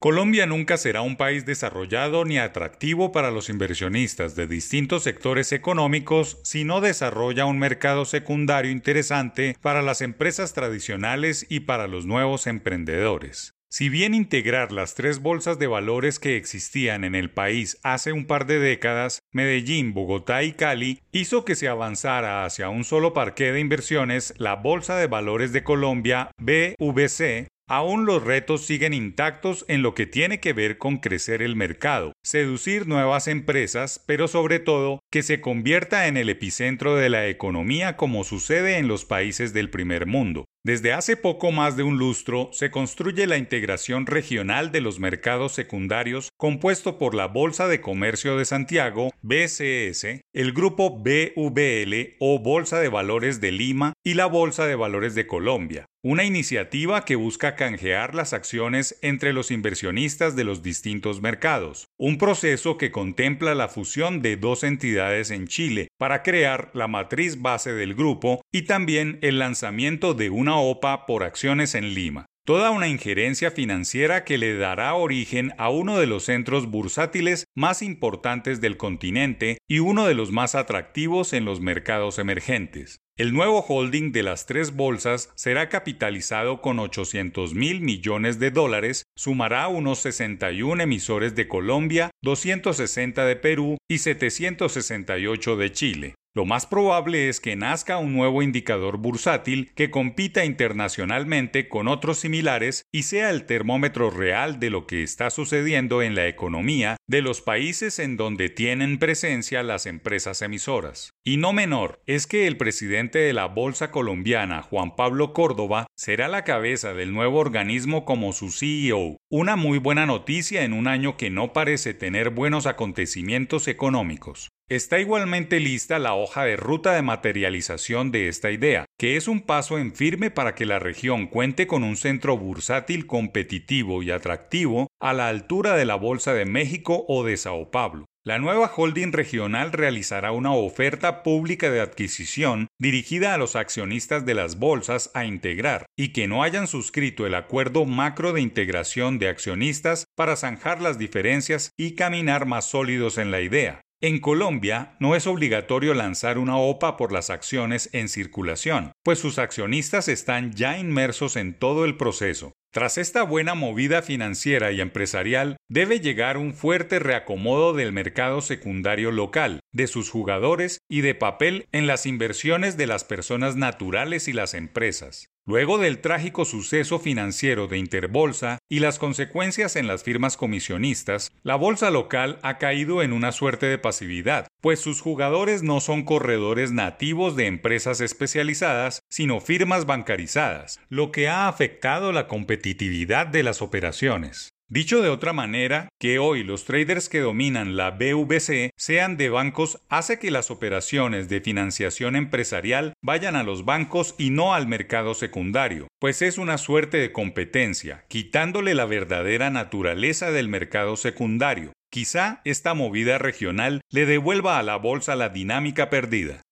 Colombia nunca será un país desarrollado ni atractivo para los inversionistas de distintos sectores económicos si no desarrolla un mercado secundario interesante para las empresas tradicionales y para los nuevos emprendedores. Si bien integrar las tres bolsas de valores que existían en el país hace un par de décadas, Medellín, Bogotá y Cali, hizo que se avanzara hacia un solo parque de inversiones, la Bolsa de Valores de Colombia, BVC, Aún los retos siguen intactos en lo que tiene que ver con crecer el mercado, seducir nuevas empresas, pero sobre todo que se convierta en el epicentro de la economía como sucede en los países del primer mundo. Desde hace poco más de un lustro se construye la integración regional de los mercados secundarios compuesto por la Bolsa de Comercio de Santiago, BCS, el grupo BVL o Bolsa de Valores de Lima y la Bolsa de Valores de Colombia, una iniciativa que busca canjear las acciones entre los inversionistas de los distintos mercados, un proceso que contempla la fusión de dos entidades en Chile para crear la matriz base del grupo y también el lanzamiento de una OPA por acciones en Lima toda una injerencia financiera que le dará origen a uno de los centros bursátiles más importantes del continente y uno de los más atractivos en los mercados emergentes. El nuevo holding de las tres bolsas será capitalizado con 800 mil millones de dólares, sumará unos 61 emisores de Colombia, 260 de Perú y 768 de Chile. Lo más probable es que nazca un nuevo indicador bursátil que compita internacionalmente con otros similares y sea el termómetro real de lo que está sucediendo en la economía de los países en donde tienen presencia las empresas emisoras. Y no menor es que el presidente de la Bolsa colombiana, Juan Pablo Córdoba, será la cabeza del nuevo organismo como su CEO, una muy buena noticia en un año que no parece tener buenos acontecimientos económicos. Está igualmente lista la hoja de ruta de materialización de esta idea, que es un paso en firme para que la región cuente con un centro bursátil competitivo y atractivo a la altura de la Bolsa de México o de Sao Paulo. La nueva holding regional realizará una oferta pública de adquisición dirigida a los accionistas de las bolsas a integrar y que no hayan suscrito el acuerdo macro de integración de accionistas para zanjar las diferencias y caminar más sólidos en la idea. En Colombia no es obligatorio lanzar una OPA por las acciones en circulación, pues sus accionistas están ya inmersos en todo el proceso. Tras esta buena movida financiera y empresarial, debe llegar un fuerte reacomodo del mercado secundario local, de sus jugadores y de papel en las inversiones de las personas naturales y las empresas. Luego del trágico suceso financiero de Interbolsa y las consecuencias en las firmas comisionistas, la bolsa local ha caído en una suerte de pasividad, pues sus jugadores no son corredores nativos de empresas especializadas, sino firmas bancarizadas, lo que ha afectado la competitividad de las operaciones. Dicho de otra manera, que hoy los traders que dominan la BVC sean de bancos hace que las operaciones de financiación empresarial vayan a los bancos y no al mercado secundario, pues es una suerte de competencia, quitándole la verdadera naturaleza del mercado secundario. Quizá esta movida regional le devuelva a la bolsa la dinámica perdida.